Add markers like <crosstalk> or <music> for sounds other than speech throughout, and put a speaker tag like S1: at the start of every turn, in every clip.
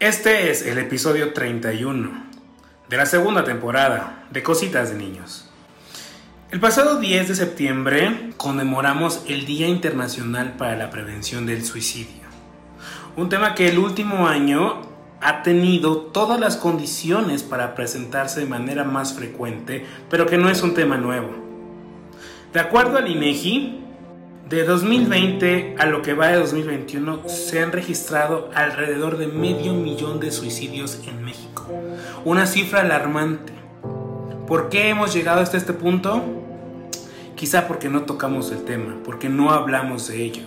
S1: Este es el episodio 31 de la segunda temporada de Cositas de Niños. El pasado 10 de septiembre conmemoramos el Día Internacional para la Prevención del Suicidio, un tema que el último año ha tenido todas las condiciones para presentarse de manera más frecuente, pero que no es un tema nuevo. De acuerdo al INEGI, de 2020 a lo que va de 2021 se han registrado alrededor de medio millón de suicidios en México. Una cifra alarmante. ¿Por qué hemos llegado hasta este punto? Quizá porque no tocamos el tema, porque no hablamos de ello,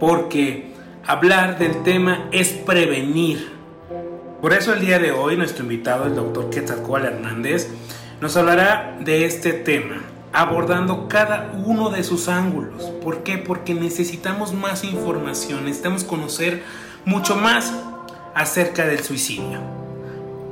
S1: porque hablar del tema es prevenir. Por eso el día de hoy nuestro invitado, el doctor Quetzalcóatl Hernández, nos hablará de este tema, abordando cada uno de sus ángulos. ¿Por qué? Porque necesitamos más información, necesitamos conocer mucho más acerca del suicidio.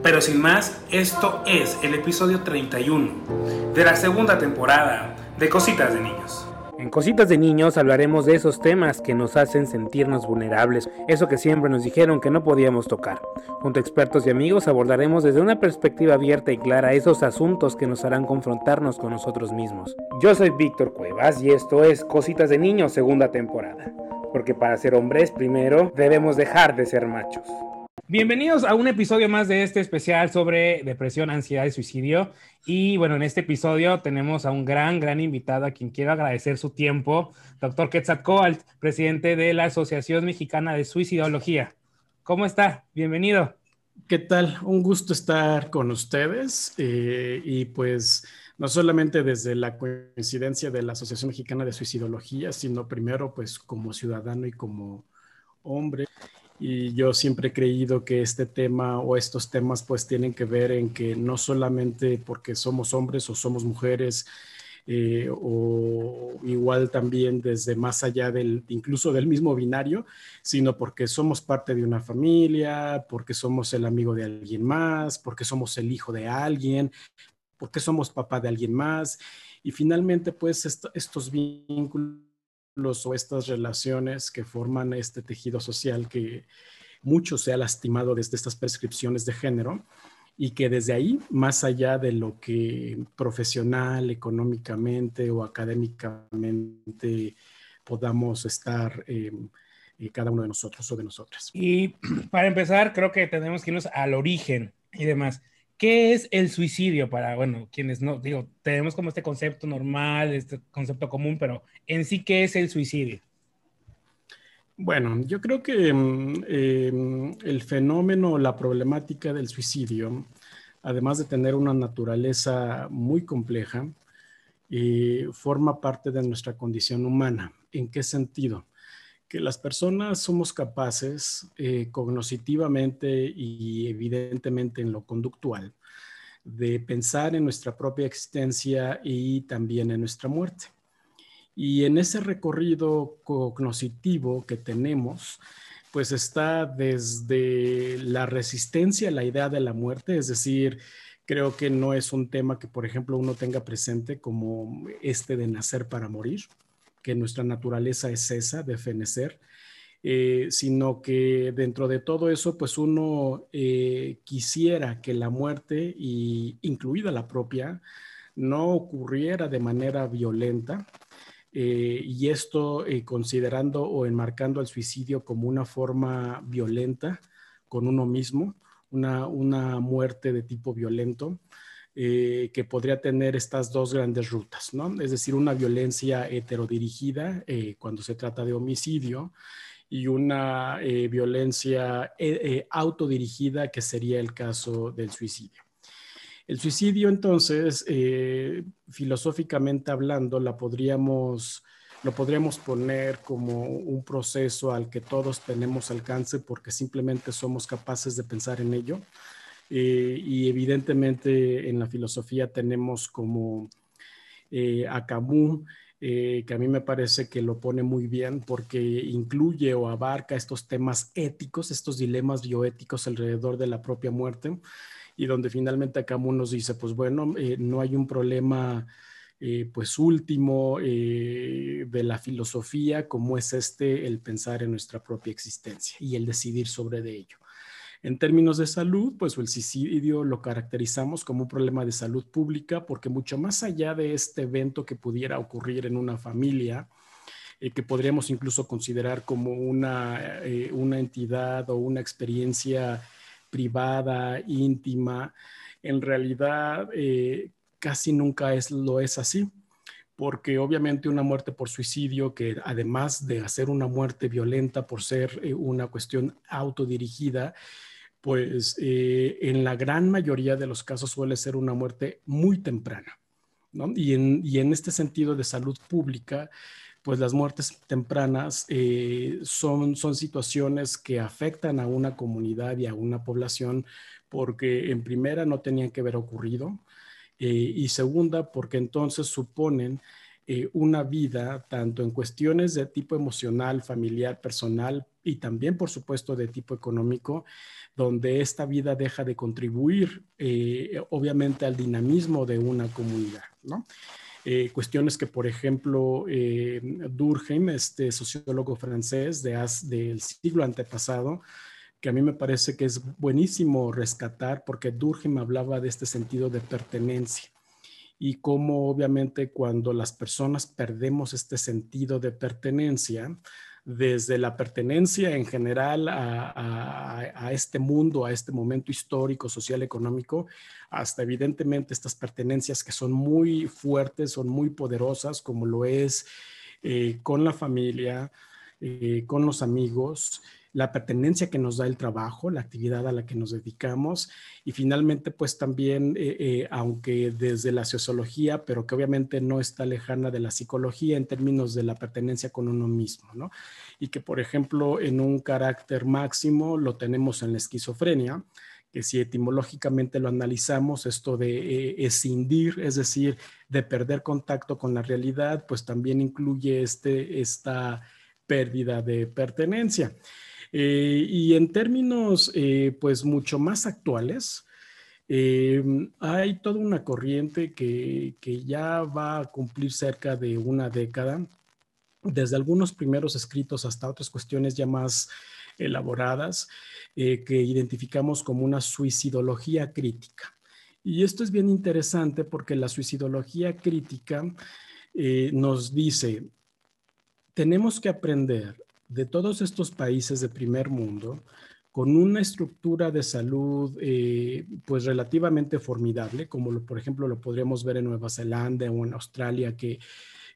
S1: Pero sin más, esto es el episodio 31 de la segunda temporada de Cositas de Niños. En Cositas de Niños hablaremos de esos temas que nos hacen sentirnos vulnerables, eso que siempre nos dijeron que no podíamos tocar. Junto a expertos y amigos abordaremos desde una perspectiva abierta y clara esos asuntos que nos harán confrontarnos con nosotros mismos. Yo soy Víctor Cuevas y esto es Cositas de Niños segunda temporada, porque para ser hombres primero debemos dejar de ser machos. Bienvenidos a un episodio más de este especial sobre depresión, ansiedad y suicidio. Y bueno, en este episodio tenemos a un gran, gran invitado a quien quiero agradecer su tiempo, doctor Quetzalcoatl, presidente de la Asociación Mexicana de Suicidología. ¿Cómo está? Bienvenido.
S2: ¿Qué tal? Un gusto estar con ustedes eh, y pues no solamente desde la coincidencia de la Asociación Mexicana de Suicidología, sino primero pues como ciudadano y como hombre y yo siempre he creído que este tema o estos temas pues tienen que ver en que no solamente porque somos hombres o somos mujeres, eh, o igual también desde más allá del, incluso del mismo binario, sino porque somos parte de una familia, porque somos el amigo de alguien más, porque somos el hijo de alguien, porque somos papá de alguien más. Y finalmente, pues estos vínculos o estas relaciones que forman este tejido social que mucho se ha lastimado desde estas prescripciones de género y que desde ahí, más allá de lo que profesional, económicamente o académicamente podamos estar eh, eh, cada uno de nosotros o de nosotras.
S1: Y <clears throat> para empezar, creo que tenemos que irnos al origen y demás. ¿Qué es el suicidio para, bueno, quienes no, digo, tenemos como este concepto normal, este concepto común, pero en sí, ¿qué es el suicidio?
S2: Bueno, yo creo que mm, em, el fenómeno, la problemática del suicidio, además de tener una naturaleza muy compleja, eh, forma parte de nuestra condición humana. ¿En qué sentido? Que las personas somos capaces eh, cognitivamente y evidentemente en lo conductual de pensar en nuestra propia existencia y también en nuestra muerte. Y en ese recorrido cognitivo que tenemos, pues está desde la resistencia a la idea de la muerte, es decir, creo que no es un tema que, por ejemplo, uno tenga presente como este de nacer para morir que nuestra naturaleza es esa, de fenecer, eh, sino que dentro de todo eso, pues uno eh, quisiera que la muerte, y incluida la propia, no ocurriera de manera violenta. Eh, y esto considerando o enmarcando el suicidio como una forma violenta con uno mismo, una, una muerte de tipo violento. Eh, que podría tener estas dos grandes rutas, ¿no? Es decir, una violencia heterodirigida eh, cuando se trata de homicidio y una eh, violencia autodirigida que sería el caso del suicidio. El suicidio, entonces, filosóficamente hablando, la podríamos, lo podríamos poner como un proceso al que todos tenemos alcance porque simplemente somos capaces de pensar en ello eh, y evidentemente en la filosofía tenemos como eh, a Camus, eh, que a mí me parece que lo pone muy bien porque incluye o abarca estos temas éticos, estos dilemas bioéticos alrededor de la propia muerte, y donde finalmente Camus nos dice, pues bueno, no hay un problema pues último de la filosofía como es este, el pensar en nuestra propia existencia y el decidir sobre de ello. En términos de salud, pues el suicidio lo caracterizamos como un problema de salud pública porque mucho más allá de este evento que pudiera ocurrir en una familia, eh, que podríamos incluso considerar como una, eh, una entidad o una experiencia privada, íntima, en realidad eh, casi nunca es, lo es así porque obviamente una muerte por suicidio, que además de hacer una muerte violenta por ser eh, una cuestión autodirigida, pues eh, en la gran mayoría de los casos suele ser una muerte muy temprana. ¿no? Y, en, y, en, este sentido de salud pública, pues las muertes tempranas eh, son, son situaciones que afectan a una comunidad y a una población porque en primera no tenían que haber ocurrido, eh, y segunda, porque entonces suponen eh, una vida tanto en cuestiones de tipo emocional, familiar, personal y también, por supuesto, de tipo económico, donde esta vida deja de contribuir, eh, obviamente, al dinamismo de una comunidad, ¿no? cuestiones que, por ejemplo, Durkheim, este sociólogo francés de, del siglo antepasado, que a mí me parece que es buenísimo rescatar porque Durkheim hablaba de este sentido de pertenencia y cómo obviamente cuando las personas perdemos este sentido de pertenencia, desde la pertenencia en general a, este mundo, a este momento histórico, social, económico, hasta evidentemente estas pertenencias que son muy fuertes, son muy poderosas, como lo es eh, con la familia, eh, con los amigos, la pertenencia que nos da el trabajo, la actividad a la que nos dedicamos y finalmente pues también, eh, eh, aunque desde la sociología, pero que obviamente no está lejana de la psicología en términos de la pertenencia con uno mismo, ¿no? Y que por ejemplo en un carácter máximo lo tenemos en la esquizofrenia, que si etimológicamente lo analizamos, esto de eh, escindir, es decir, de perder contacto con la realidad, pues también incluye este, esta pérdida de pertenencia. Eh, y en términos, eh, pues, mucho más actuales, eh, hay toda una corriente que, que, ya va a cumplir cerca de una década, desde algunos primeros escritos hasta otras cuestiones ya más elaboradas, que identificamos como una suicidología crítica. Y esto es bien interesante porque la suicidología crítica nos dice, tenemos que aprender de todos estos países de primer mundo, con una estructura de salud eh, pues relativamente formidable, como lo, por ejemplo lo podríamos ver en Nueva Zelanda o en Australia, que,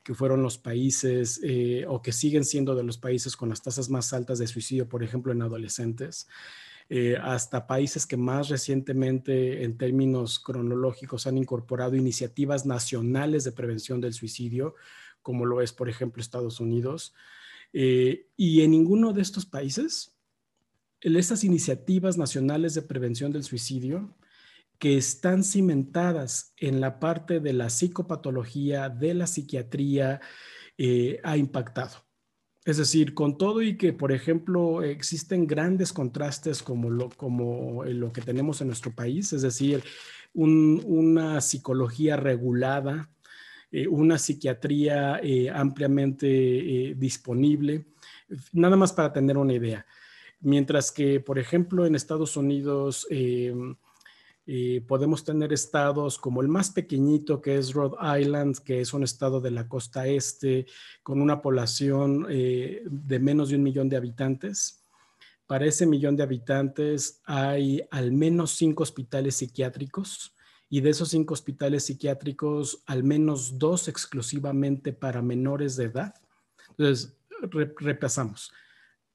S2: que fueron los países eh, o que siguen siendo de los países con las tasas más altas de suicidio, por ejemplo, en adolescentes. Eh, hasta países que más recientemente en términos cronológicos han incorporado iniciativas nacionales de prevención del suicidio, como lo es, por ejemplo, Estados Unidos. Eh, y en ninguno de estos países, estas iniciativas nacionales de prevención del suicidio, que están cimentadas en la parte de la psicopatología, de la psiquiatría, eh, ha impactado. Es decir, con todo y que, por ejemplo, existen grandes contrastes como lo que tenemos en nuestro país, es decir, una psicología regulada, eh, una psiquiatría eh, ampliamente eh, disponible, nada más para tener una idea. Mientras que, por ejemplo, en Estados Unidos podemos tener estados como el más pequeñito, que es Rhode Island, que es un estado de la costa este, con una población de menos de un millón de habitantes. Para ese millón de habitantes hay al menos cinco hospitales psiquiátricos y de esos cinco hospitales psiquiátricos, al menos dos exclusivamente para menores de edad. Entonces, repasamos.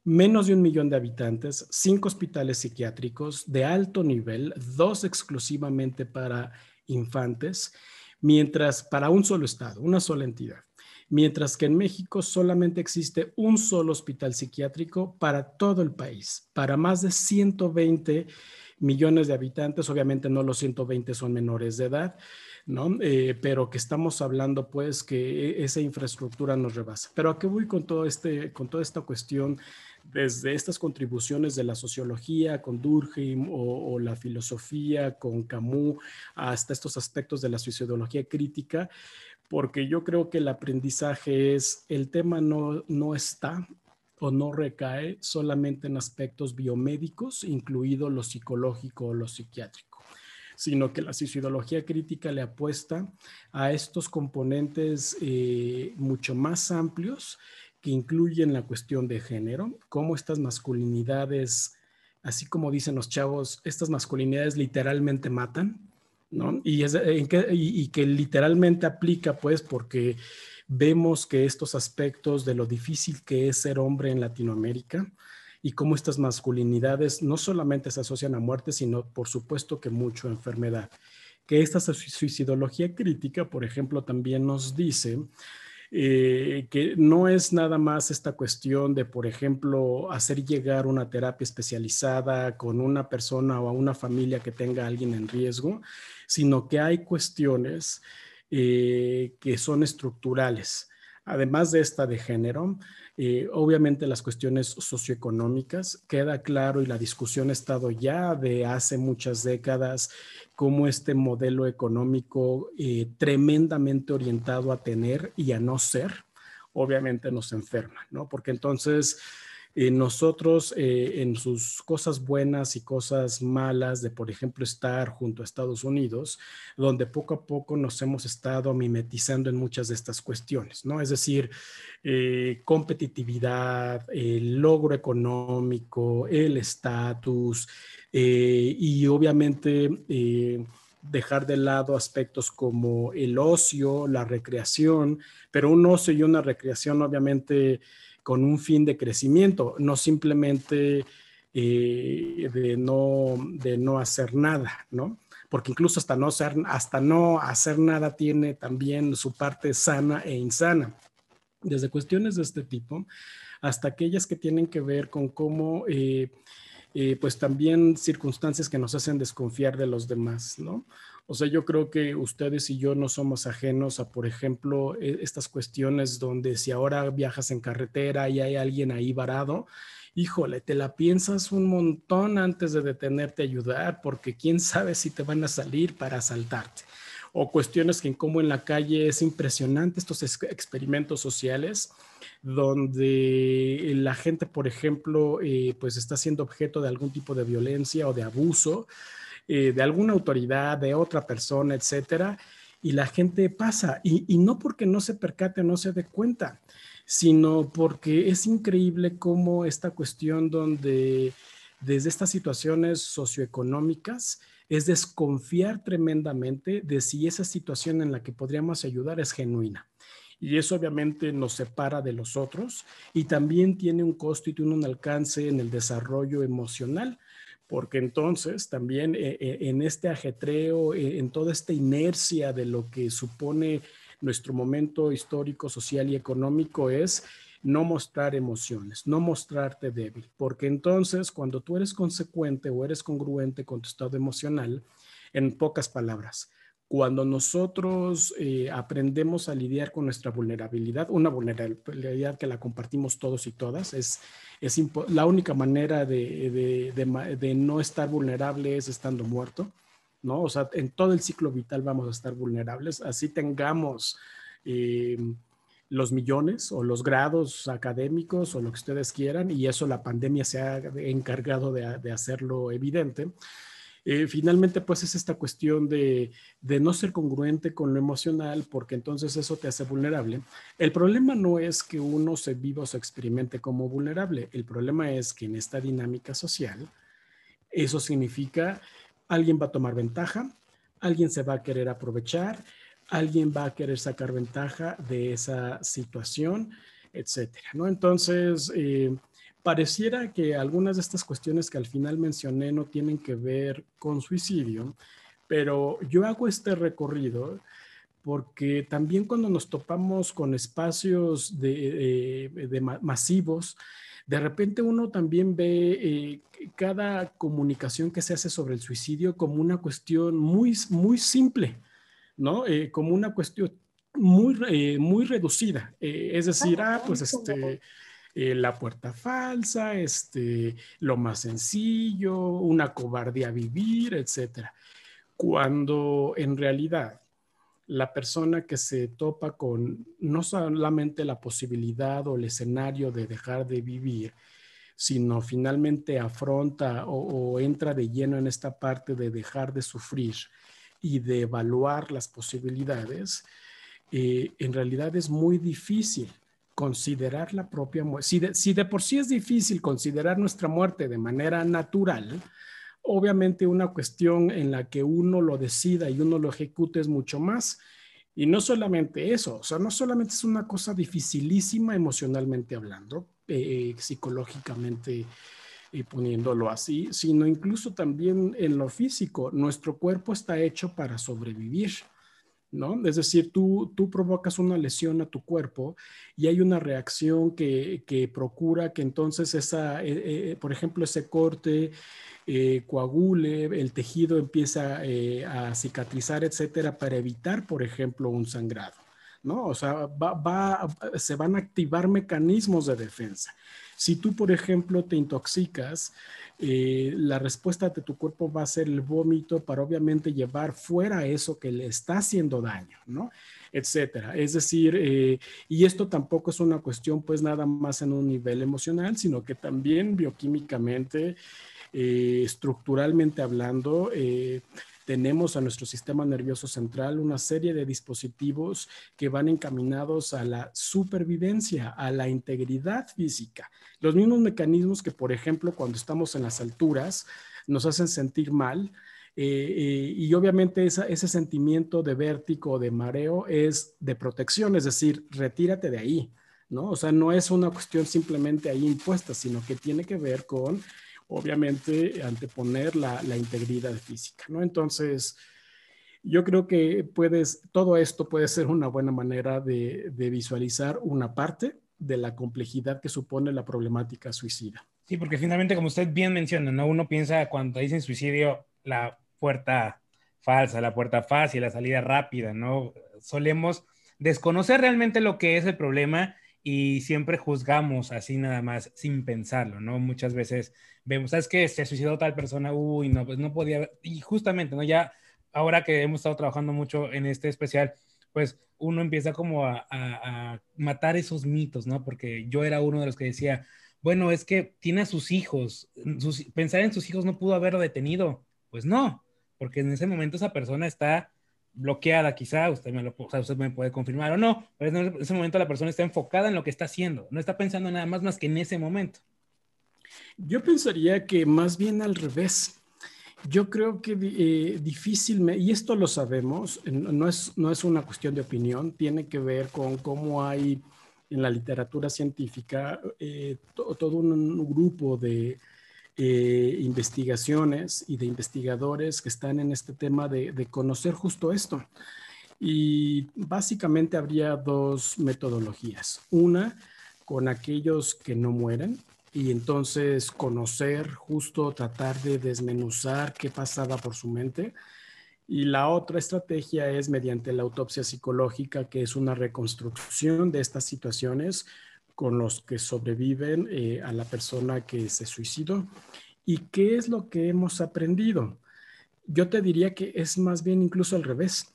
S2: Menos de un millón de habitantes, cinco hospitales psiquiátricos de alto nivel, dos exclusivamente para infantes, mientras para un solo estado, una sola entidad. Mientras que en México solamente existe un solo hospital psiquiátrico para todo el país, para más de 120 millones de habitantes, obviamente no los 120 son menores de edad, ¿no? Eh, pero que estamos hablando pues que esa infraestructura nos rebasa. Pero a qué voy con, todo este, con toda esta cuestión desde estas contribuciones de la sociología con Durkheim o, la filosofía con Camus hasta estos aspectos de la sociología crítica, porque yo creo que el aprendizaje es, el tema no, no está, o no recae solamente en aspectos biomédicos, incluido lo psicológico o lo psiquiátrico, sino que la suicidología crítica le apuesta a estos componentes eh, mucho más amplios que incluyen la cuestión de género, cómo estas masculinidades, así como dicen los chavos, estas masculinidades literalmente matan, Y, y que literalmente aplica, pues, porque vemos que estos aspectos de lo difícil que es ser hombre en Latinoamérica y cómo estas masculinidades no solamente se asocian a muerte, sino por supuesto que mucho a enfermedad. Que esta suicidología crítica, por ejemplo, también nos dice eh, que no es nada más esta cuestión de, por ejemplo, hacer llegar una terapia especializada con una persona o a una familia que tenga a alguien en riesgo, sino que hay cuestiones eh, que son estructurales. Además de esta de género, eh, obviamente las cuestiones socioeconómicas, queda claro y la discusión ha estado ya de hace muchas décadas como este modelo económico eh, tremendamente orientado a tener y a no ser, obviamente nos enferma, ¿no? Porque entonces eh, nosotros eh, en sus cosas buenas y cosas malas de, por ejemplo, estar junto a Estados Unidos, donde poco a poco nos hemos estado mimetizando en muchas de estas cuestiones, ¿no? Es decir, eh, competitividad, el logro económico, el estatus y obviamente dejar de lado aspectos como el ocio, la recreación, pero un ocio y una recreación obviamente con un fin de crecimiento, no simplemente eh, de, no, de no hacer nada, ¿no? Porque incluso hasta no, hacer, hasta no hacer nada tiene también su parte sana e insana. Desde cuestiones de este tipo hasta aquellas que tienen que ver con cómo, eh, eh, pues también circunstancias que nos hacen desconfiar de los demás, ¿no? O sea, yo creo que ustedes y yo no somos ajenos a, por ejemplo, e, estas cuestiones donde si ahora viajas en carretera y hay alguien ahí varado, híjole, te la piensas un montón antes de detenerte a ayudar, porque quién sabe si te van a salir para asaltarte. O cuestiones que como en la calle es impresionante estos experimentos sociales donde la gente, por ejemplo, eh, pues está siendo objeto de algún tipo de violencia o de abuso eh, de alguna autoridad, de otra persona, etcétera, y la gente pasa, y, no porque no se percate, no se dé cuenta, sino porque es increíble cómo esta cuestión donde desde estas situaciones socioeconómicas es desconfiar tremendamente de si esa situación en la que podríamos ayudar es genuina. Y eso obviamente nos separa de los otros y también tiene un costo y tiene un alcance en el desarrollo emocional, porque entonces también eh, eh, en este ajetreo, eh, en toda esta inercia de lo que supone nuestro momento histórico, social y económico es no mostrar emociones, no mostrarte débil, porque entonces cuando tú eres consecuente o eres congruente con tu estado emocional, en pocas palabras, cuando nosotros aprendemos a lidiar con nuestra vulnerabilidad, una vulnerabilidad que la compartimos todos y todas, es es la única manera de, de, no estar vulnerable es estando muerto, ¿no? O sea, en todo el ciclo vital vamos a estar vulnerables, así tengamos eh, los millones o los grados académicos o lo que ustedes quieran, y eso la pandemia se ha encargado de hacerlo evidente. Eh, finalmente, pues es esta cuestión de, no ser congruente con lo emocional, porque entonces eso te hace vulnerable. El problema no es que uno se viva o se experimente como vulnerable, el problema es que en esta dinámica social, eso significa alguien va a tomar ventaja, alguien se va a querer aprovechar, alguien va a querer sacar ventaja de esa situación, etcétera, ¿no? Entonces, eh, pareciera que algunas de estas cuestiones que al final mencioné no tienen que ver con suicidio, pero yo hago este recorrido porque también cuando nos topamos con espacios de, eh, masivos, de repente uno también ve eh, cada comunicación que se hace sobre el suicidio como una cuestión muy, muy simple, ¿no? Eh, como una cuestión muy, muy reducida. es decir, ah, pues este eh, la puerta falsa, este, lo más sencillo, una cobardía vivir, etc. Cuando en realidad la persona que se topa con no solamente la posibilidad o el escenario de dejar de vivir, sino finalmente afronta o, entra de lleno en esta parte de dejar de sufrir y de evaluar las posibilidades, eh, en realidad es muy difícil considerar la propia muerte. Si de por sí es difícil considerar nuestra muerte de manera natural, obviamente una cuestión en la que uno lo decida y uno lo ejecute es mucho más. Y no solamente eso, o sea, no solamente es una cosa dificilísima emocionalmente hablando, eh, psicológicamente eh, poniéndolo así, sino incluso también en lo físico. Nuestro cuerpo está hecho para sobrevivir. ¿No? Es decir, tú, tú provocas una lesión a tu cuerpo y hay una reacción que, que procura que entonces esa, eh, por ejemplo, ese corte, eh, coagule, el tejido empieza eh, a cicatrizar, etcétera, para evitar, por ejemplo, un sangrado. ¿No? O sea, va, se van a activar mecanismos de defensa. Si tú, por ejemplo, te intoxicas, eh, la respuesta de tu cuerpo va a ser el vómito para obviamente llevar fuera eso que le está haciendo daño, ¿no? Etcétera. Es decir, y esto tampoco es una cuestión pues nada más en un nivel emocional, sino que también bioquímicamente eh, estructuralmente hablando, eh, tenemos a nuestro sistema nervioso central una serie de dispositivos que van encaminados a la supervivencia, a la integridad física. Los mismos mecanismos que, por ejemplo, cuando estamos en las alturas, nos hacen sentir mal. Eh, y obviamente ese sentimiento de vértigo o de mareo es de protección, es decir, retírate de ahí, ¿no? O sea, no es una cuestión simplemente ahí impuesta, sino que tiene que ver con obviamente anteponer la, integridad física, ¿no? Entonces, yo creo que puedes, todo esto puede ser una buena manera de, visualizar una parte de la complejidad que supone la problemática suicida.
S1: Sí, porque finalmente, como usted bien menciona, ¿no? Uno piensa cuando dicen suicidio, la puerta falsa, la puerta fácil, la salida rápida, ¿no? Solemos desconocer realmente lo que es el problema y siempre juzgamos así nada más sin pensarlo, ¿no? Muchas veces vemos, ¿sabes qué? Se suicidó tal persona, uy, no, pues no podía, y justamente, ¿no? Ya ahora que hemos estado trabajando mucho en este especial, pues uno empieza como a, matar esos mitos, ¿no? Porque yo era uno de los que decía, bueno, es que tiene a sus hijos, pensar en sus hijos no pudo haberlo detenido, pues no, porque en ese momento esa persona está bloqueada quizá, usted me, lo, usted me puede confirmar o no, pero en ese momento la persona está enfocada en lo que está haciendo, no está pensando nada más más que en ese momento.
S2: Yo pensaría que más bien al revés. Yo creo que eh, difícilmente, y esto lo sabemos, no es, no es una cuestión de opinión, tiene que ver con cómo hay en la literatura científica eh, todo un grupo de, eh, investigaciones y de investigadores que están en este tema de, conocer justo esto. Y básicamente habría dos metodologías. Una con aquellos que no mueren y entonces conocer, justo tratar de desmenuzar qué pasaba por su mente. Y la otra estrategia es mediante la autopsia psicológica, que es una reconstrucción de estas situaciones con los que sobreviven eh, a la persona que se suicidó. ¿Y qué es lo que hemos aprendido? Yo te diría que es más bien incluso al revés,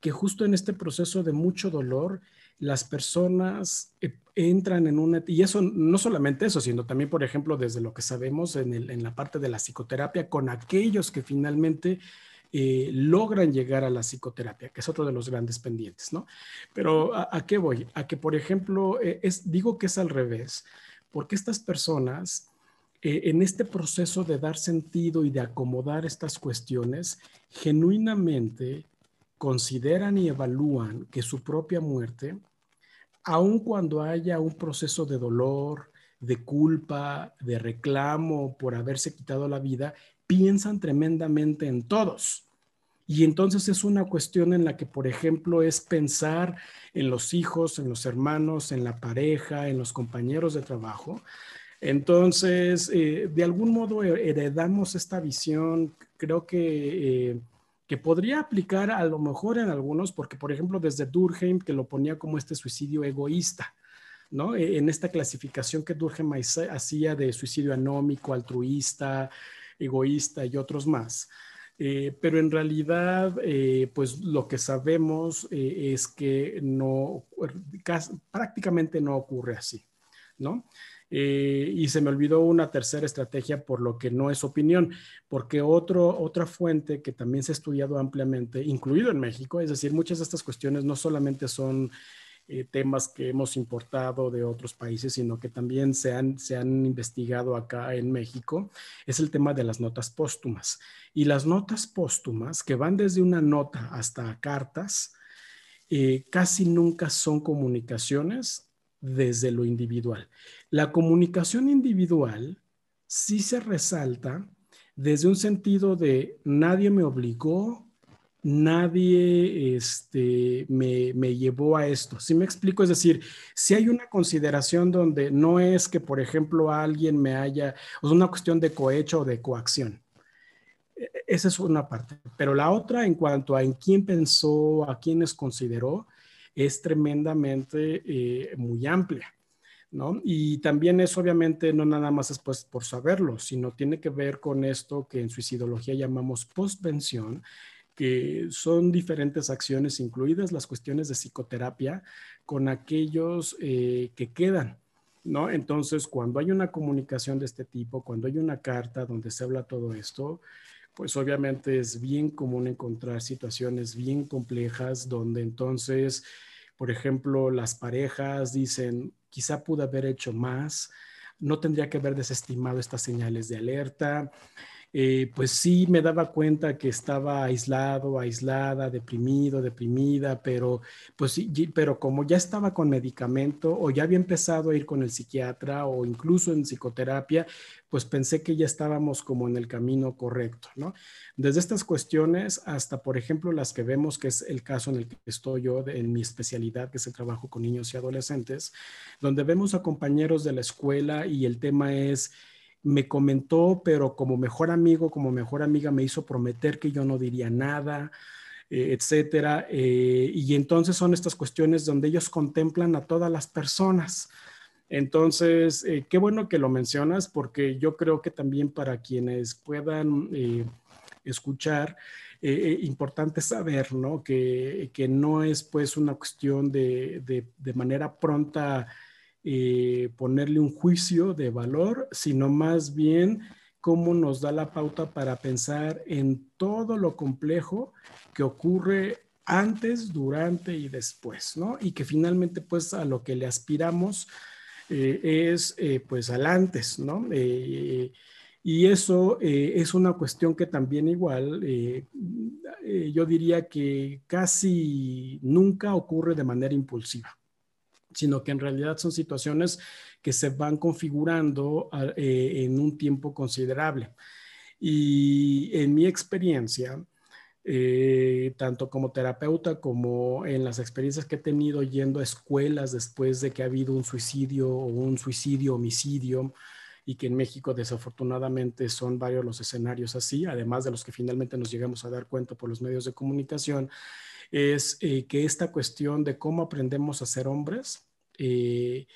S2: que justo en este proceso de mucho dolor, las personas eh, entran en una, y eso no solamente eso, sino también, por ejemplo, desde lo que sabemos en, en la parte de la psicoterapia, con aquellos que finalmente eh, logran llegar a la psicoterapia, que es otro de los grandes pendientes, ¿no? Pero ¿a, qué voy? A que, por ejemplo, eh, es, digo que es al revés, porque estas personas, eh, en este proceso de dar sentido y de acomodar estas cuestiones, genuinamente consideran y evalúan que su propia muerte, aun cuando haya un proceso de dolor, de culpa, de reclamo por haberse quitado la vida, piensan tremendamente en todos. Y entonces es una cuestión en la que, por ejemplo, es pensar en los hijos, en los hermanos, en la pareja, en los compañeros de trabajo. Entonces, eh, de algún modo heredamos esta visión, creo que, eh, que podría aplicar a lo mejor en algunos, porque, por ejemplo, desde Durkheim, que lo ponía como este suicidio egoísta, ¿no? E, en esta clasificación que Durkheim hacía de suicidio anómico, altruista, egoísta y otros más. Eh, pero en realidad, eh, pues lo que sabemos eh, es que no, prácticamente no ocurre así, ¿no? y se me olvidó una tercera estrategia por lo que no es opinión, porque otra fuente que también se ha estudiado ampliamente, incluido en México, es decir, muchas de estas cuestiones no solamente son eh, temas que hemos importado de otros países, sino que también se han, se han investigado acá en México, es el tema de las notas póstumas. Y las notas póstumas, que van desde una nota hasta cartas, eh, casi nunca son comunicaciones desde lo individual. La comunicación individual sí se resalta desde un sentido de nadie me obligó, nadie este, me, llevó a esto. Si me explico? Es decir, si hay una consideración donde no es que, por ejemplo, alguien me haya, o es una cuestión de cohecho o de coacción. E, e, esa es una parte. Pero la otra, en cuanto a en quién pensó, a quiénes consideró, es tremendamente eh, muy amplia. ¿No? Y también es obviamente no nada más es pues, por saberlo, sino tiene que ver con esto que en suicidología llamamos postvención, que son diferentes acciones, incluidas las cuestiones de psicoterapia, con aquellos eh, que quedan. ¿No? Entonces, cuando hay una comunicación de este tipo, cuando hay una carta donde se habla todo esto, pues obviamente es bien común encontrar situaciones bien complejas donde entonces, por ejemplo, las parejas dicen, quizá pude haber hecho más, no tendría que haber desestimado estas señales de alerta, eh, pues sí me daba cuenta que estaba aislado, aislada, deprimido, deprimida, pero pues sí, pero como ya estaba con medicamento o ya había empezado a ir con el psiquiatra o incluso en psicoterapia, pues pensé que ya estábamos como en el camino correcto, ¿no? Desde estas cuestiones hasta, por ejemplo, las que vemos, que es el caso en el que estoy yo, en mi especialidad, que es el trabajo con niños y adolescentes, donde vemos a compañeros de la escuela y el tema es me comentó, pero como mejor amigo, como mejor amiga, me hizo prometer que yo no diría nada, eh, etcétera. Eh, y entonces son estas cuestiones donde ellos contemplan a todas las personas. Entonces, eh, qué bueno que lo mencionas, porque yo creo que también para quienes puedan escuchar, importante saber, ¿no? Que, no es pues una cuestión de, de manera pronta eh, ponerle un juicio de valor, sino más bien cómo nos da la pauta para pensar en todo lo complejo que ocurre antes, durante y después, ¿no? Y que finalmente, pues, a lo que le aspiramos eh, es, eh, pues, al antes, ¿no? y eso es una cuestión que también igual, yo diría que casi nunca ocurre de manera impulsiva sino que en realidad son situaciones que se van configurando ah, eh, en un tiempo considerable. Y en mi experiencia, eh, tanto como terapeuta como en las experiencias que he tenido yendo a escuelas después de que ha habido un suicidio o un suicidio homicidio y que en México desafortunadamente son varios los escenarios así, además de los que finalmente nos llegamos a dar cuenta por los medios de comunicación, es eh, que esta cuestión de cómo aprendemos a ser hombres, eh,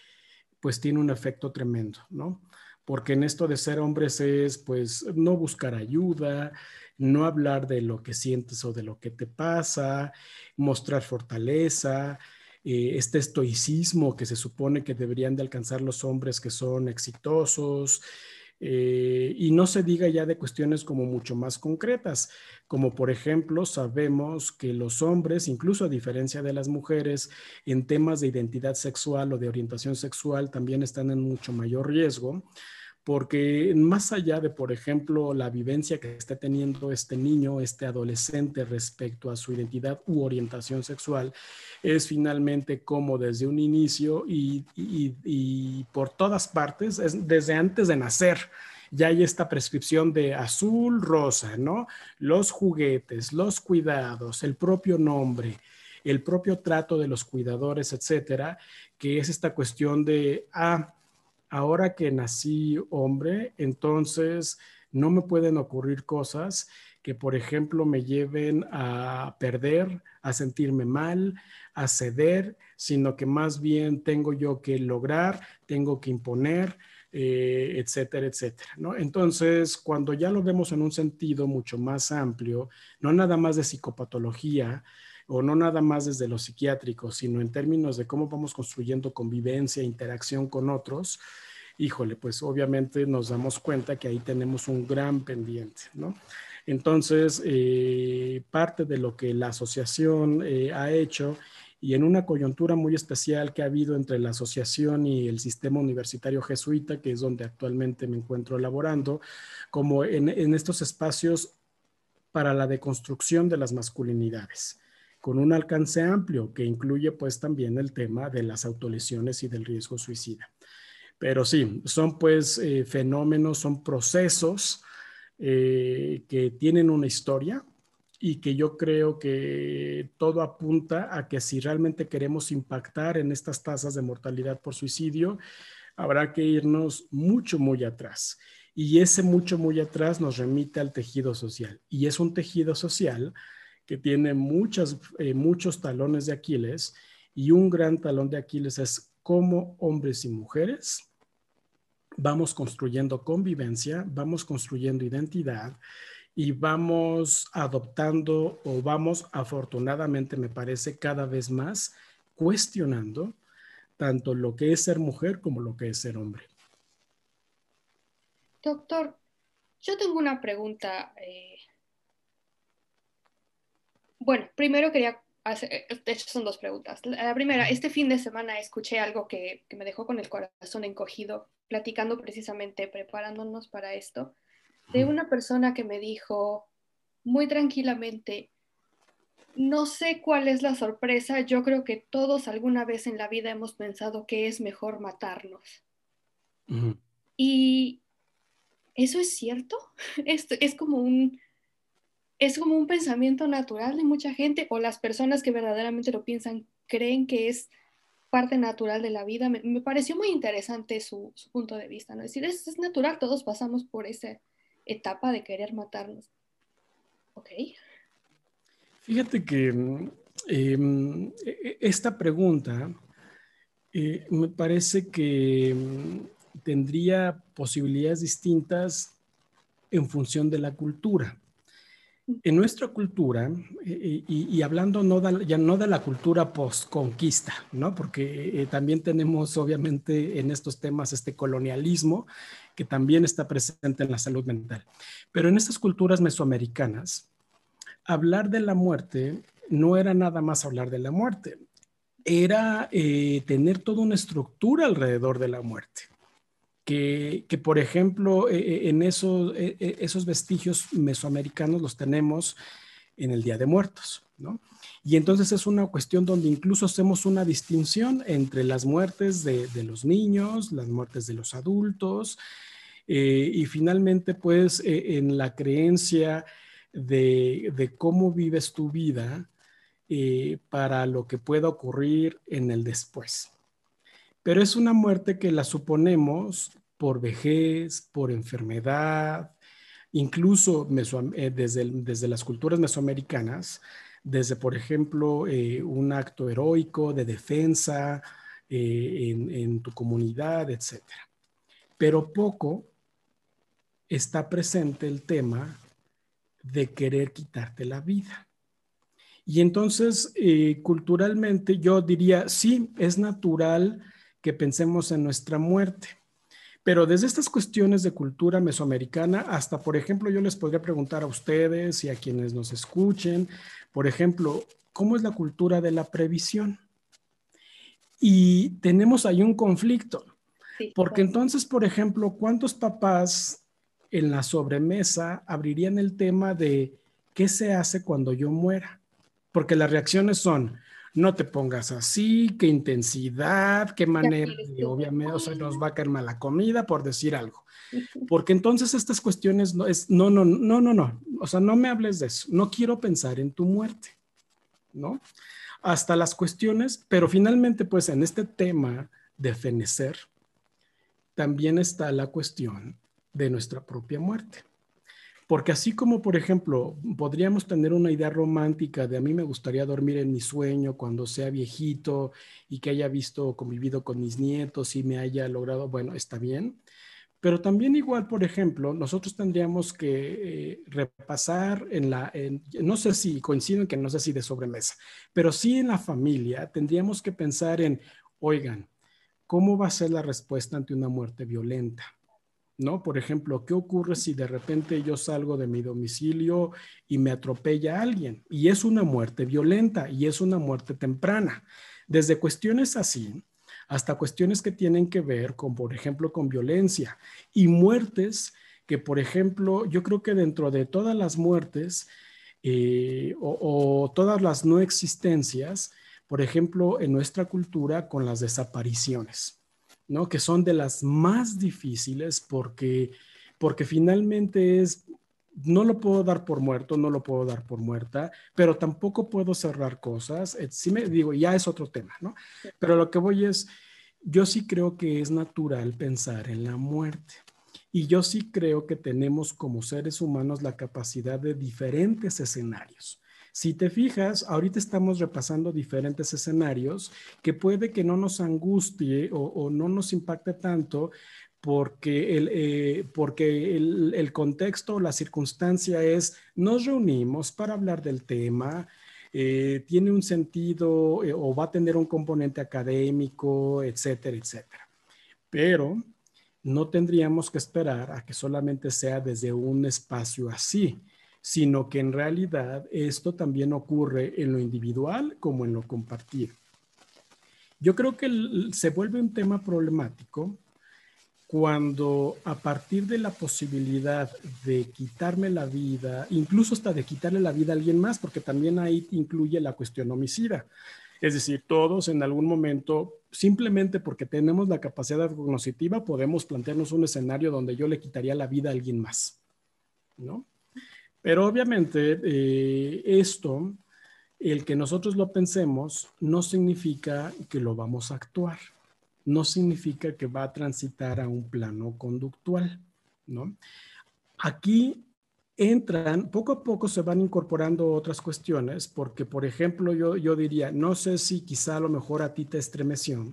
S2: pues tiene un efecto tremendo, ¿no? Porque en esto de ser hombres es, pues, no buscar ayuda, no hablar de lo que sientes o de lo que te pasa, mostrar fortaleza, eh, este estoicismo que se supone que deberían de alcanzar los hombres que son exitosos, eh, y no se diga ya de cuestiones como mucho más concretas, como por ejemplo sabemos que los hombres, incluso a diferencia de las mujeres, en temas de identidad sexual o de orientación sexual también están en mucho mayor riesgo porque más allá de, por ejemplo, la vivencia que esté teniendo este niño, este adolescente respecto a su identidad u orientación sexual, es finalmente como desde un inicio y, por todas partes, desde antes de nacer, ya hay esta prescripción de azul, rosa, ¿no? Los juguetes, los cuidados, el propio nombre, el propio trato de los cuidadores, etcétera, que es esta cuestión de, ah, ahora que nací hombre, entonces no me pueden ocurrir cosas que, por ejemplo, me lleven a perder, a sentirme mal, a ceder, sino que más bien tengo yo que lograr, tengo que imponer, eh, etcétera, etcétera. ¿no? Entonces, cuando ya lo vemos en un sentido mucho más amplio, no nada más de psicopatología, o no nada más desde lo psiquiátrico, sino en términos de cómo vamos construyendo convivencia, interacción con otros, híjole, pues obviamente nos damos cuenta que ahí tenemos un gran pendiente, ¿no? Entonces, eh, parte de lo que la asociación eh, ha hecho y en una coyuntura muy especial que ha habido entre la asociación y el sistema universitario jesuita, que es donde actualmente me encuentro elaborando, como en, en estos espacios para la deconstrucción de las masculinidades con un alcance amplio que incluye pues también el tema de las autolesiones y del riesgo suicida. Pero sí, son pues eh, fenómenos, son procesos eh, que tienen una historia y que yo creo que todo apunta a que si realmente queremos impactar en estas tasas de mortalidad por suicidio, habrá que irnos mucho, muy atrás. Y ese mucho, muy atrás nos remite al tejido social. Y es un tejido social que tiene muchas, eh, muchos talones de Aquiles y un gran talón de Aquiles es cómo hombres y mujeres vamos construyendo convivencia, vamos construyendo identidad y vamos adoptando o vamos afortunadamente, me parece, cada vez más cuestionando tanto lo que es ser mujer como lo que es ser hombre.
S3: Doctor, yo tengo una pregunta eh, bueno, primero quería eh, de hecho son dos preguntas. La primera, este fin de semana escuché algo que, me dejó con el corazón encogido, platicando precisamente, preparándonos para esto, de una persona que me dijo muy tranquilamente, no sé cuál es la sorpresa, yo creo que todos alguna vez en la vida hemos pensado que es mejor matarnos. Y eso es cierto, <laughs> es como un, es como un pensamiento natural de mucha gente o las personas que verdaderamente lo piensan creen que es parte natural de la vida. Me, pareció muy interesante su, punto de vista, ¿no? Es decir, es, natural, todos pasamos por esa etapa de querer matarnos. Ok.
S2: Fíjate que em, e, e, esta pregunta eh, me parece que em, tendría posibilidades distintas en función de la cultura. En nuestra cultura, eh, y, hablando no ya no de la cultura post-conquista, ¿no? porque eh, también tenemos obviamente en estos temas este colonialismo que también está presente en la salud mental, pero en estas culturas mesoamericanas, hablar de la muerte no era nada más hablar de la muerte, era eh, tener toda una estructura alrededor de la muerte que, por ejemplo, eh, eh, en esos, eh, esos vestigios mesoamericanos los tenemos en el Día de Muertos, ¿no? Y entonces es una cuestión donde incluso hacemos una distinción entre las muertes de, los niños, las muertes de los adultos, y finalmente, pues, en la creencia de, de, cómo vives tu vida para lo que pueda ocurrir en el después pero es una muerte que la suponemos por vejez, por enfermedad, incluso eh, desde, desde, las culturas mesoamericanas, desde, por ejemplo, eh, un acto heroico de defensa eh, en, en, tu comunidad, etc. Pero poco está presente el tema de querer quitarte la vida. Y entonces, culturalmente, yo diría, sí, es natural que pensemos en nuestra muerte. Pero desde estas cuestiones de cultura mesoamericana hasta, por ejemplo, yo les podría preguntar a ustedes y a quienes nos escuchen, por ejemplo, ¿cómo es la cultura de la previsión? Y tenemos ahí un conflicto, porque entonces, por ejemplo, ¿cuántos papás en la sobremesa abrirían el tema de qué se hace cuando yo muera? Porque las reacciones son, no te pongas así, qué intensidad, qué manera, obviamente, o sea, nos va a caer mala comida, por decir algo. Porque entonces estas cuestiones no es, no, no, no, no, no, o sea, no me hables de eso, no quiero pensar en tu muerte, ¿no? Hasta las cuestiones, pero finalmente, pues en este tema de fenecer, también está la cuestión de nuestra propia muerte. Porque así como, por ejemplo, podríamos tener una idea romántica de a mí me gustaría dormir en mi sueño cuando sea viejito y que haya visto, convivido con mis nietos y me haya logrado, bueno, está bien. Pero también igual, por ejemplo, nosotros tendríamos que eh, repasar en la, no sé si coinciden que no sé si de sobremesa, pero sí en la familia tendríamos que pensar en, oigan, ¿cómo va a ser la respuesta ante una muerte violenta? ¿No? Por ejemplo, ¿qué ocurre si de repente yo salgo de mi domicilio y me atropella alguien? Y es una muerte violenta y es una muerte temprana. Desde cuestiones así hasta cuestiones que tienen que ver con, por ejemplo, con violencia y muertes que, por ejemplo, yo creo que dentro de todas las muertes eh, o todas las no existencias, por ejemplo, en nuestra cultura con las desapariciones. ¿No? Que son de las más difíciles porque, porque finalmente es, no lo puedo dar por muerto, no lo puedo dar por muerta, pero tampoco puedo cerrar cosas. Eh, sí me digo, ya es otro tema, ¿no? Pero lo que voy es, yo sí creo que es natural pensar en la muerte. Y yo sí creo que tenemos como seres humanos la capacidad de diferentes escenarios. Si te fijas, ahorita estamos repasando diferentes escenarios que puede que no nos angustie o, no nos impacte tanto porque, el, eh, porque el, contexto o la circunstancia es, nos reunimos para hablar del tema, eh, tiene un sentido eh, o va a tener un componente académico, etcétera, etcétera. Pero no tendríamos que esperar a que solamente sea desde un espacio así sino que en realidad esto también ocurre en lo individual como en lo compartido. Yo creo que se vuelve un tema problemático cuando a partir de la posibilidad de quitarme la vida, incluso hasta de quitarle la vida a alguien más, porque también ahí incluye la cuestión homicida. Es decir, todos en algún momento, simplemente porque tenemos la capacidad cognitiva, podemos plantearnos un escenario donde yo le quitaría la vida a alguien más, ¿no? Pero obviamente eh, esto, el que nosotros lo pensemos, no significa que lo vamos a actuar, no significa que va a transitar a un plano conductual, ¿no? Aquí entran, poco a poco se van incorporando otras cuestiones, porque por ejemplo yo, yo diría, no sé si quizá a lo mejor a ti te estremeció,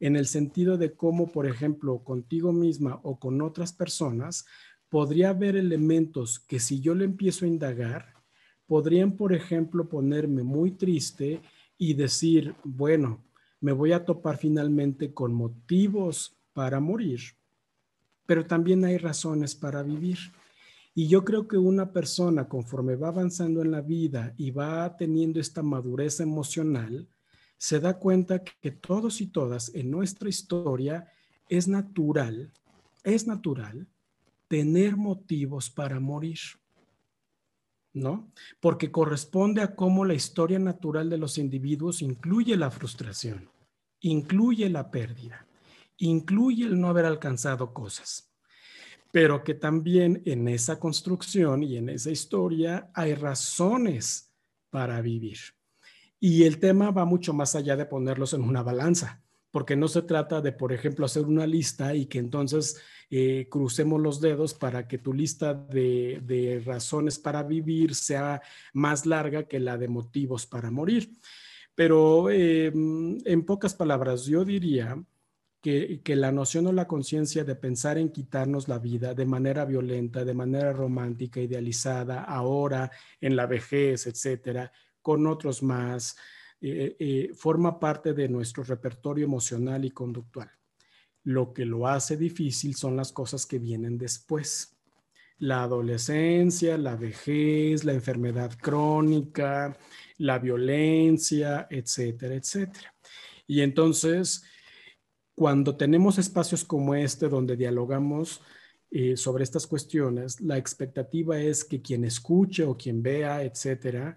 S2: en el sentido de cómo, por ejemplo, contigo misma o con otras personas, podría haber elementos que si yo le empiezo a indagar, podrían, por ejemplo, ponerme muy triste y decir, bueno, me voy a topar finalmente con motivos para morir, pero también hay razones para vivir. Y yo creo que una persona conforme va avanzando en la vida y va teniendo esta madurez emocional, se da cuenta que todos y todas en nuestra historia es natural, es natural tener motivos para morir. ¿No? Porque corresponde a cómo la historia natural de los individuos incluye la frustración, incluye la pérdida, incluye el no haber alcanzado cosas, pero que también en esa construcción y en esa historia hay razones para vivir. Y el tema va mucho más allá de ponerlos en una balanza porque no se trata de, por ejemplo, hacer una lista y que entonces eh, crucemos los dedos para que tu lista de, razones para vivir sea más larga que la de motivos para morir. Pero eh, en pocas palabras, yo diría que, que, la noción o la conciencia de pensar en quitarnos la vida de manera violenta, de manera romántica, idealizada, ahora en la vejez, etcétera, con otros más, eh, eh, forma parte de nuestro repertorio emocional y conductual. Lo que lo hace difícil son las cosas que vienen después. La adolescencia, la vejez, la enfermedad crónica, la violencia, etcétera, etcétera. Y entonces, cuando tenemos espacios como este donde dialogamos eh, sobre estas cuestiones, la expectativa es que quien escuche o quien vea, etcétera,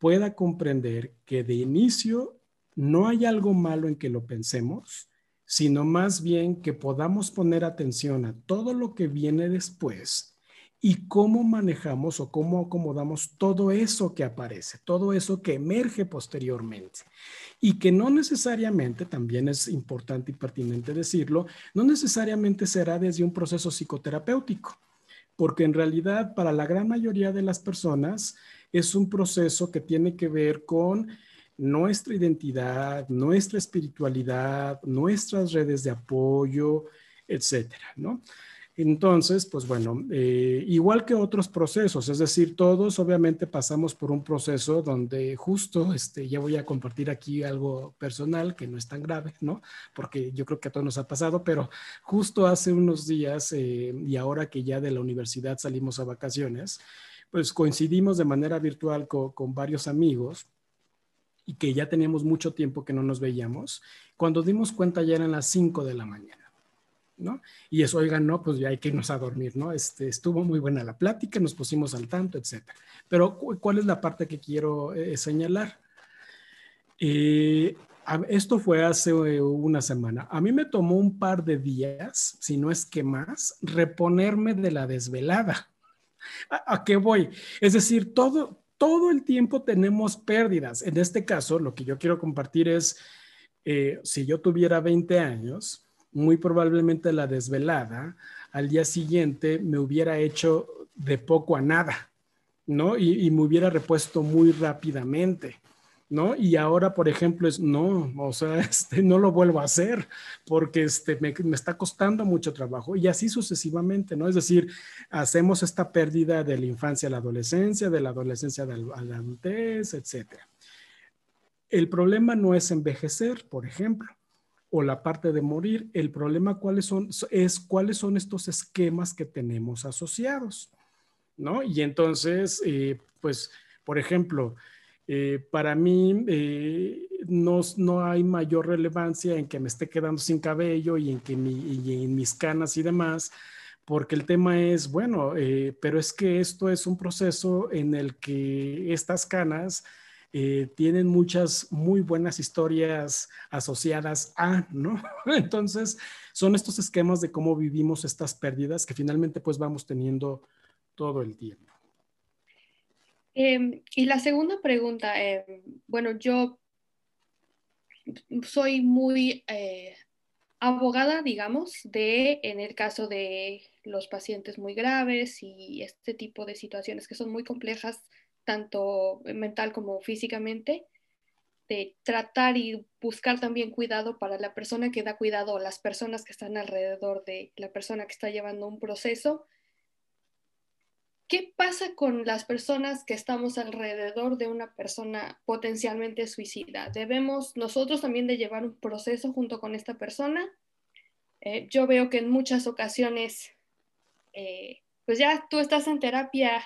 S2: pueda comprender que de inicio no hay algo malo en que lo pensemos, sino más bien que podamos poner atención a todo lo que viene después y cómo manejamos o cómo acomodamos todo eso que aparece, todo eso que emerge posteriormente. Y que no necesariamente, también es importante y pertinente decirlo, no necesariamente será desde un proceso psicoterapéutico porque en realidad para la gran mayoría de las personas es un proceso que tiene que ver con nuestra identidad, nuestra espiritualidad, nuestras redes de apoyo, etcétera, ¿no? Entonces, pues bueno, eh, igual que otros procesos, es decir, todos obviamente pasamos por un proceso donde justo, este, ya voy a compartir aquí algo personal que no es tan grave, ¿no? Porque yo creo que a todos nos ha pasado, pero justo hace unos días eh, y ahora que ya de la universidad salimos a vacaciones, pues coincidimos de manera virtual con, varios amigos y que ya teníamos mucho tiempo que no nos veíamos. Cuando dimos cuenta ya eran las 5 de la mañana. ¿no? Y eso, oigan, no, pues ya hay que irnos a dormir, ¿no? Este, estuvo muy buena la plática, nos pusimos al tanto, etcétera. Pero, ¿cuál es la parte que quiero eh, señalar? Eh, esto fue hace eh, una semana. A mí me tomó un par de días, si no es que más, reponerme de la desvelada. ¿A, qué voy? Es decir, todo, todo el tiempo tenemos pérdidas. En este caso, lo que yo quiero compartir es, si yo tuviera 20 años, muy probablemente la desvelada al día siguiente me hubiera hecho de poco a nada, ¿no? Y, me hubiera repuesto muy rápidamente, ¿no? Y ahora, por ejemplo, es, no, o sea, <laughs> este, no lo vuelvo a hacer porque este, me, está costando mucho trabajo y así sucesivamente, ¿no? Es decir, hacemos esta pérdida de la infancia a la adolescencia, de la adolescencia a la adultez, etc. El problema no es envejecer, por ejemplo o la parte de morir. El problema cuáles son, es cuáles son estos esquemas que tenemos asociados, ¿no? Y entonces, eh, pues, por ejemplo, eh, para mí eh, no, no, hay mayor relevancia en que me esté quedando sin cabello y en que y en mis canas y demás, porque el tema es, bueno, pero es que esto es un proceso en el que estas canas eh, tienen muchas muy buenas historias asociadas a, ¿no? <laughs> Entonces, son estos esquemas de cómo vivimos estas pérdidas que finalmente pues vamos teniendo todo el tiempo.
S3: Em, y la segunda pregunta, em, bueno, yo soy muy eh, abogada, digamos, de, en el caso de los pacientes muy graves y este tipo de situaciones que son muy complejas, tanto mental como físicamente, de tratar y buscar también cuidado para la persona que da cuidado o las personas que están alrededor de la persona que está llevando un proceso. ¿Qué pasa con las personas que estamos alrededor de una persona potencialmente suicida? ¿Debemos nosotros también de llevar un proceso junto con esta persona? Eh, yo veo que en muchas ocasiones, eh, pues ya tú estás en terapia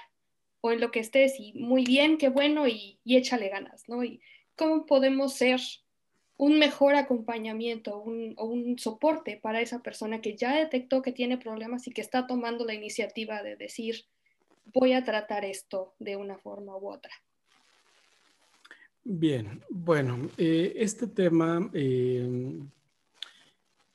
S3: o en lo que estés y muy bien, qué bueno y, échale ganas, ¿no? Y cómo podemos ser un mejor acompañamiento o un soporte para esa persona que ya detectó que tiene problemas y que está tomando la iniciativa de decir, voy a tratar esto de una forma u otra.
S2: Bien, bueno, eh, este tema eh,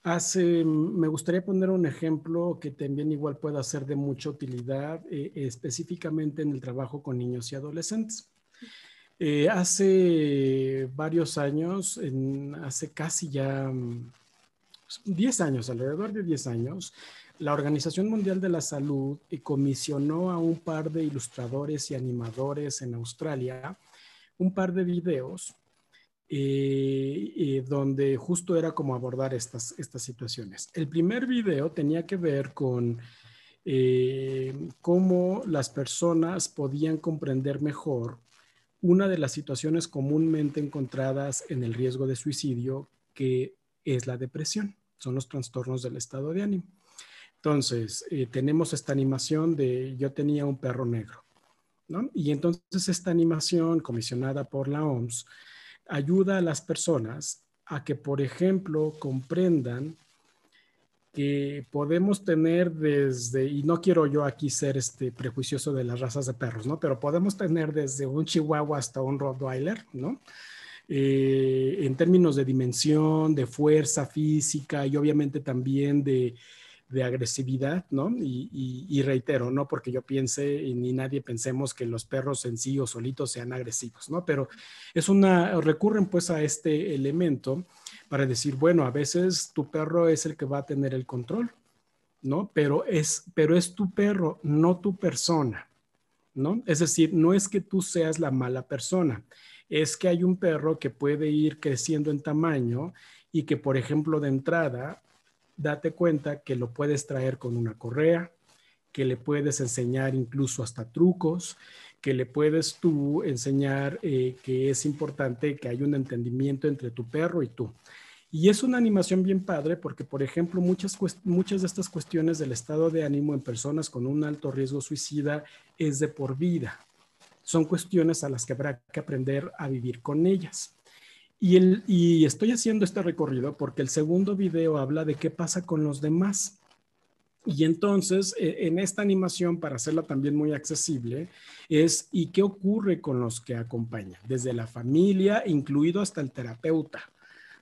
S2: Hace, me gustaría poner un ejemplo que también igual pueda ser de mucha utilidad, eh, específicamente en el trabajo con niños y adolescentes. Hace varios años, hace casi ya 10 mm, años, alrededor de 10 años, la Organización Mundial de la Salud eh, comisionó a un par de ilustradores y animadores en Australia un par de videos eh, donde justo era como abordar estas, estas situaciones. El primer video tenía que ver con eh, cómo las personas podían comprender mejor una de las situaciones comúnmente encontradas en el riesgo de suicidio, que es la depresión, son los trastornos del estado de ánimo. Entonces, eh, tenemos esta animación de yo tenía un perro negro, ¿no? Y entonces esta animación comisionada por la OMS ayuda a las personas a que, por ejemplo, comprendan que podemos tener desde, y no quiero yo aquí ser este prejuicioso de las razas de perros, ¿no? Pero podemos tener desde un chihuahua hasta un rottweiler, ¿no? Eh, en términos de dimensión, de fuerza física y obviamente también de, de agresividad, ¿no? Y, reitero, no porque yo piense ni nadie pensemos que los perros en sí o solitos sean agresivos, ¿no? Pero es una, recurren pues a este elemento para decir, bueno, a veces tu perro es el que va a tener el control, ¿no? Pero es, pero es tu perro, no tu persona, ¿no? Es decir, no es que tú seas la mala persona, es que hay un perro que puede ir creciendo en tamaño y que, por ejemplo, de entrada, date cuenta que lo puedes traer con una correa, que le puedes enseñar incluso hasta trucos, que le puedes tú enseñar eh, que es importante que haya un entendimiento entre tu perro y tú. Y es una animación bien padre porque, por ejemplo, muchas, muchas de estas cuestiones del estado de ánimo en personas con un alto riesgo suicida es de por vida. Son cuestiones a las que habrá que aprender a vivir con ellas. Y, estoy haciendo este recorrido porque el segundo video habla de qué pasa con los demás. Y entonces, e, en esta animación, para hacerla también muy accesible, es ¿y qué ocurre con los que acompañan? Desde la familia, incluido hasta el terapeuta.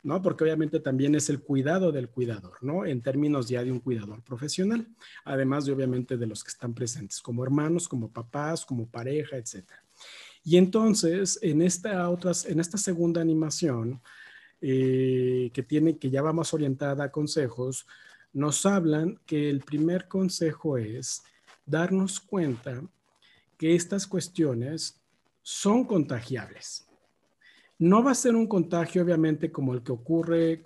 S2: ¿no? Porque obviamente también es el cuidado del cuidador, ¿no? En términos ya de un cuidador profesional, además de obviamente de los que están presentes, como hermanos, como papás, como pareja, etc. Y entonces, en esta, otras, en esta segunda animación, eh, que tiene, que ya va más orientada a consejos, nos hablan que el primer consejo es darnos cuenta que estas cuestiones son contagiables. No va a ser un contagio, obviamente, como el que ocurre,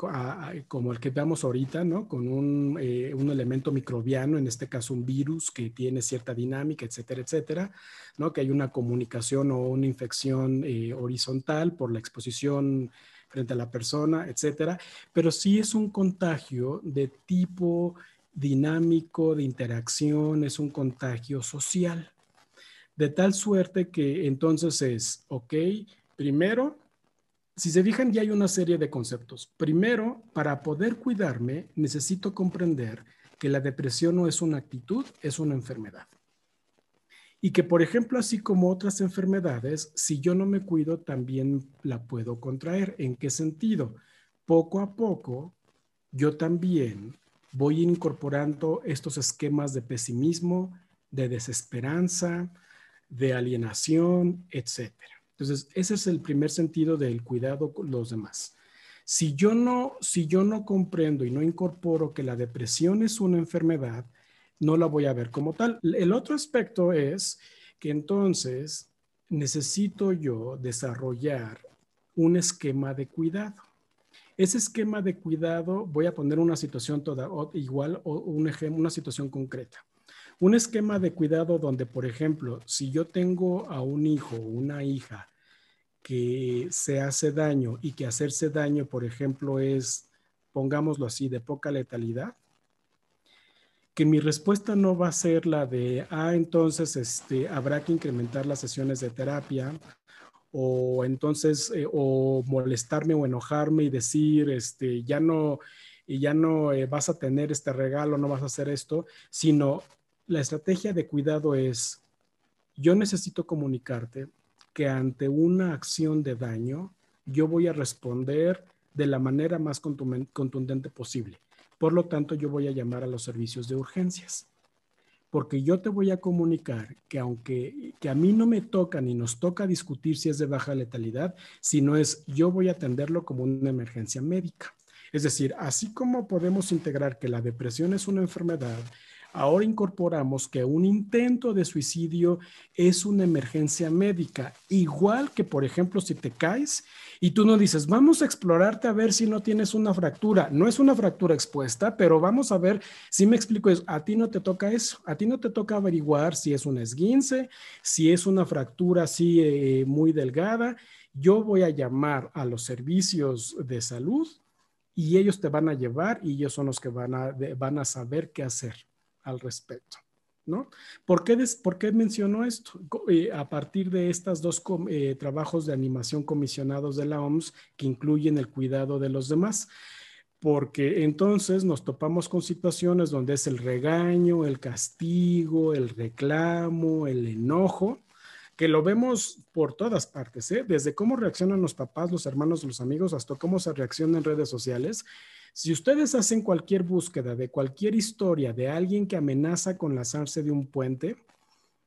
S2: como el que veamos ahorita, ¿no? Con eh, un, elemento microbiano, en este caso un virus que tiene cierta dinámica, etcétera, etcétera, ¿no? Que hay una comunicación o una infección eh, horizontal por la exposición frente a la persona, etcétera. Pero sí es un contagio de tipo dinámico, de interacción, es un contagio social. De tal suerte que entonces es, ok, primero, si se fijan, ya hay una serie de conceptos. Primero, para poder cuidarme, necesito comprender que la depresión no es una actitud, es una enfermedad. Y que, por ejemplo, así como otras enfermedades, si yo no me cuido, también la puedo contraer. ¿En qué sentido? Poco a poco, yo también voy incorporando estos esquemas de pesimismo, de desesperanza, de alienación, etcétera. Entonces, ese es el primer sentido del cuidado con los demás. Si yo no, si yo no comprendo y no incorporo que la depresión es una enfermedad, no la voy a ver como tal. El otro aspecto es que entonces necesito yo desarrollar un esquema de cuidado. Ese esquema de cuidado, voy a poner una situación toda igual o un ejemplo, una situación concreta. Un esquema de cuidado donde, por ejemplo, si yo tengo a un hijo o una hija que se hace daño y que hacerse daño, por ejemplo, es, pongámoslo así, de poca letalidad, que mi respuesta no va a ser la de, ah, entonces este, habrá que incrementar las sesiones de terapia, o entonces, eh, o molestarme o enojarme y decir, este, ya no, ya no eh, vas a tener este regalo, no vas a hacer esto, sino la estrategia de cuidado es, yo necesito comunicarte, que ante una acción de daño, yo voy a responder de la manera más contundente posible. Por lo tanto, yo voy a llamar a los servicios de urgencias, porque yo te voy a comunicar que aunque que a mí no me toca ni nos toca discutir si es de baja letalidad, sino es yo voy a atenderlo como una emergencia médica. Es decir, así como podemos integrar que la depresión es una enfermedad, Ahora incorporamos que un intento de suicidio es una emergencia médica, igual que, por ejemplo, si te caes y tú no dices, vamos a explorarte a ver si no tienes una fractura. No es una fractura expuesta, pero vamos a ver si me explico eso. A ti no te toca eso, a ti no te toca averiguar si es un esguince, si es una fractura así eh, muy delgada. Yo voy a llamar a los servicios de salud y ellos te van a llevar y ellos son los que van a, van a saber qué hacer al respecto. ¿No? ¿Por qué, ¿Por qué menciono esto? Eh, a partir de estos dos eh, trabajos de animación comisionados de la OMS que incluyen el cuidado de los demás, porque entonces nos topamos con situaciones donde es el regaño, el castigo, el reclamo, el enojo, que lo vemos por todas partes, ¿eh? desde cómo reaccionan los papás, los hermanos, los amigos, hasta cómo se reacciona en redes sociales. Si ustedes hacen cualquier búsqueda de cualquier historia de alguien que amenaza con lanzarse de un puente,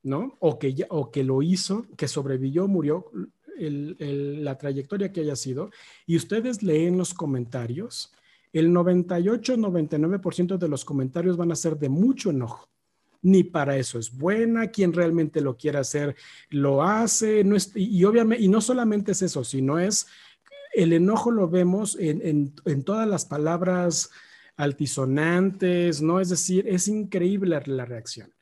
S2: ¿no? O que, o que lo hizo, que sobrevivió, murió, la trayectoria que haya sido, y ustedes leen los comentarios, el 98-99% de los comentarios van a ser de mucho enojo. Ni para eso es buena, quien realmente lo quiere hacer lo hace, no y obviamente, y no solamente es eso, sino es el enojo lo vemos en, todas las palabras altisonantes, ¿no? Es decir, es increíble la reacción.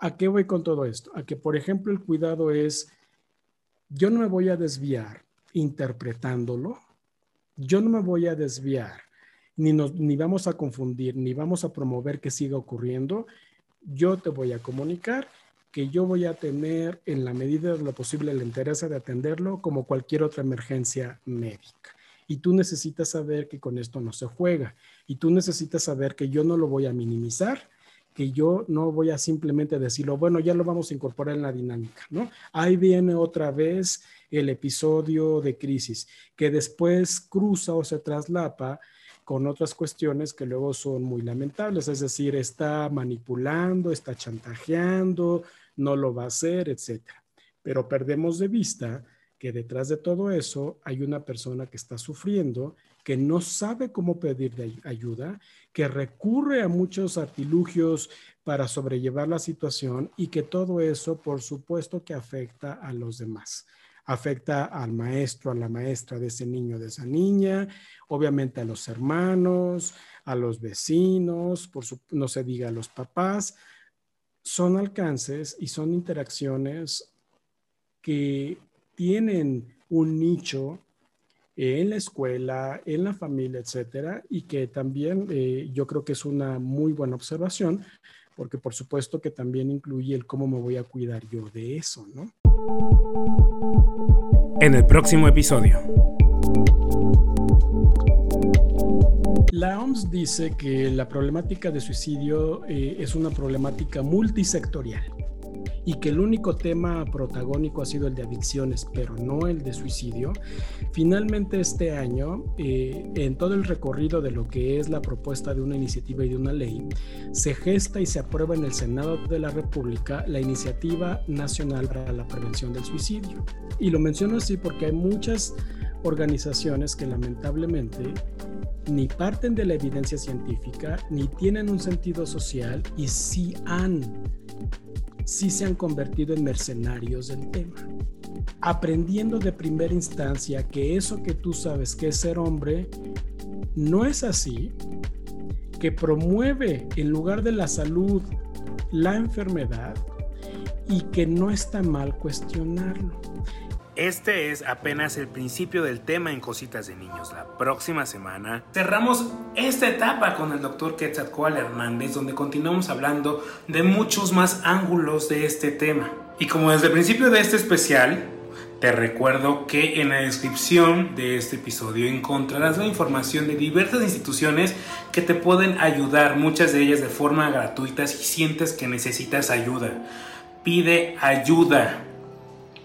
S2: ¿A qué voy con todo esto? A que, por ejemplo, el cuidado es, yo no me voy a desviar interpretándolo, yo no me voy a desviar, ni, ni vamos a confundir, ni vamos a promover que siga ocurriendo. Yo te voy a comunicar que yo voy a tener en la medida de lo posible el interés de atenderlo como cualquier otra emergencia médica. Y tú necesitas saber que con esto no se juega. Y tú necesitas saber que yo no lo voy a minimizar, que yo no voy a simplemente decirlo, bueno, ya lo vamos a incorporar en la dinámica, ¿no? Ahí viene otra vez el episodio de crisis, que después cruza o se traslapa con otras cuestiones que luego son muy lamentables, es decir, está manipulando, está chantajeando, no lo va a hacer, etc. Pero perdemos de vista que detrás de todo eso hay una persona que está sufriendo, que no sabe cómo pedir ayuda, que recurre a muchos artilugios para sobrellevar la situación y que todo eso, por supuesto, que afecta a los demás. Afecta al maestro, a la maestra de ese niño, de esa niña, obviamente a los hermanos, a los vecinos, por no se diga a los papás. Son alcances y son interacciones que tienen un nicho en la escuela, en la familia, etcétera, y que también eh, yo creo que es una muy buena observación, porque por supuesto que también incluye el cómo me voy a cuidar yo de eso, ¿no?
S1: En el próximo episodio.
S2: La OMS dice que la problemática de suicidio eh, es una problemática multisectorial y que el único tema protagónico ha sido el de adicciones, pero no el de suicidio. Finalmente este año, eh, en todo el recorrido de lo que es la propuesta de una iniciativa y de una ley, se gesta y se aprueba en el Senado de la República la Iniciativa Nacional para la Prevención del Suicidio. Y lo menciono así porque hay muchas organizaciones que lamentablemente ni parten de la evidencia científica, ni tienen un sentido social y sí han sí se han convertido en mercenarios del tema, aprendiendo de primera instancia que eso que tú sabes que es ser hombre no es así, que promueve en lugar de la salud la enfermedad y que no está mal cuestionarlo.
S1: Este es apenas el principio del tema en Cositas de Niños. La próxima semana cerramos esta etapa con el doctor Quetzalcoatl Hernández, donde continuamos hablando de muchos más ángulos de este tema. Y como desde el principio de este especial, te recuerdo que en la descripción de este episodio encontrarás la información de diversas instituciones que te pueden ayudar, muchas de ellas de forma gratuita si sientes que necesitas ayuda. Pide ayuda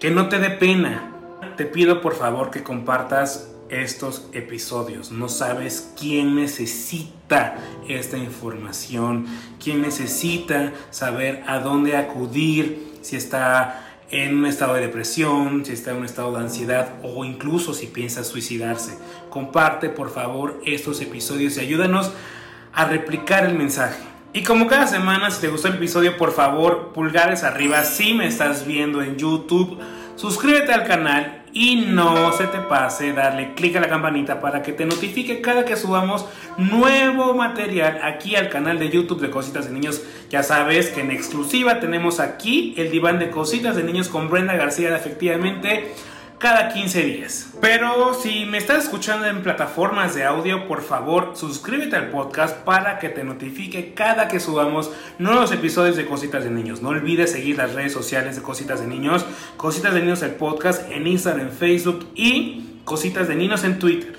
S1: que no te dé pena. Te pido por favor que compartas estos episodios. No sabes quién necesita esta información, quién necesita saber a dónde acudir, si está en un estado de depresión, si está en un estado de ansiedad o incluso si piensa suicidarse. Comparte por favor estos episodios y ayúdanos a replicar el mensaje. Y como cada semana, si te gustó el episodio, por favor, pulgares arriba. Si me estás viendo en YouTube, suscríbete al canal y no se te pase darle clic a la campanita para que te notifique cada que subamos nuevo material aquí al canal de YouTube de Cositas de Niños. Ya sabes que en exclusiva tenemos aquí el diván de Cositas de Niños con Brenda García, efectivamente cada 15 días. Pero si me estás escuchando en plataformas de audio, por favor suscríbete al podcast para que te notifique cada que subamos nuevos episodios de Cositas de Niños. No olvides seguir las redes sociales de Cositas de Niños, Cositas de Niños el podcast en Instagram, en Facebook y Cositas de Niños en Twitter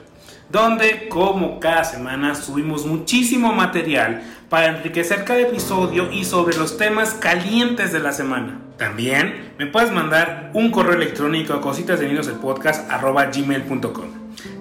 S1: donde como cada semana subimos muchísimo material para enriquecer cada episodio y sobre los temas calientes de la semana. También me puedes mandar un correo electrónico a cositas de niños el podcast.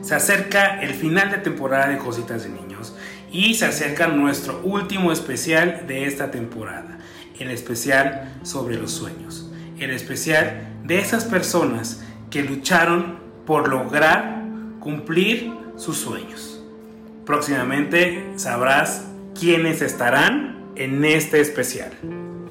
S1: Se acerca el final de temporada de Cositas de Niños y se acerca nuestro último especial de esta temporada, el especial sobre los sueños, el especial de esas personas que lucharon por lograr cumplir sus sueños. Próximamente sabrás quiénes estarán en este especial.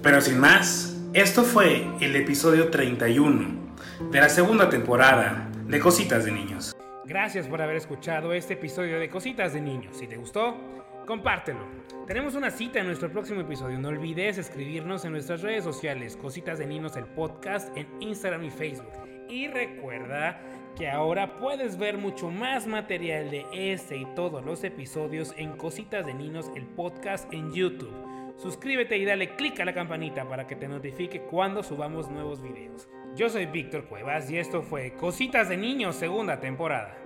S1: Pero sin más, esto fue el episodio 31 de la segunda temporada de Cositas de Niños. Gracias por haber escuchado este episodio de Cositas de Niños. Si te gustó, compártelo. Tenemos una cita en nuestro próximo episodio. No olvides escribirnos en nuestras redes sociales, Cositas de Niños, el podcast, en Instagram y Facebook. Y recuerda que ahora puedes ver mucho más material de este y todos los episodios en Cositas de Niños, el podcast en YouTube. Suscríbete y dale click a la campanita para que te notifique cuando subamos nuevos videos. Yo soy Víctor Cuevas y esto fue Cositas de Niños segunda temporada.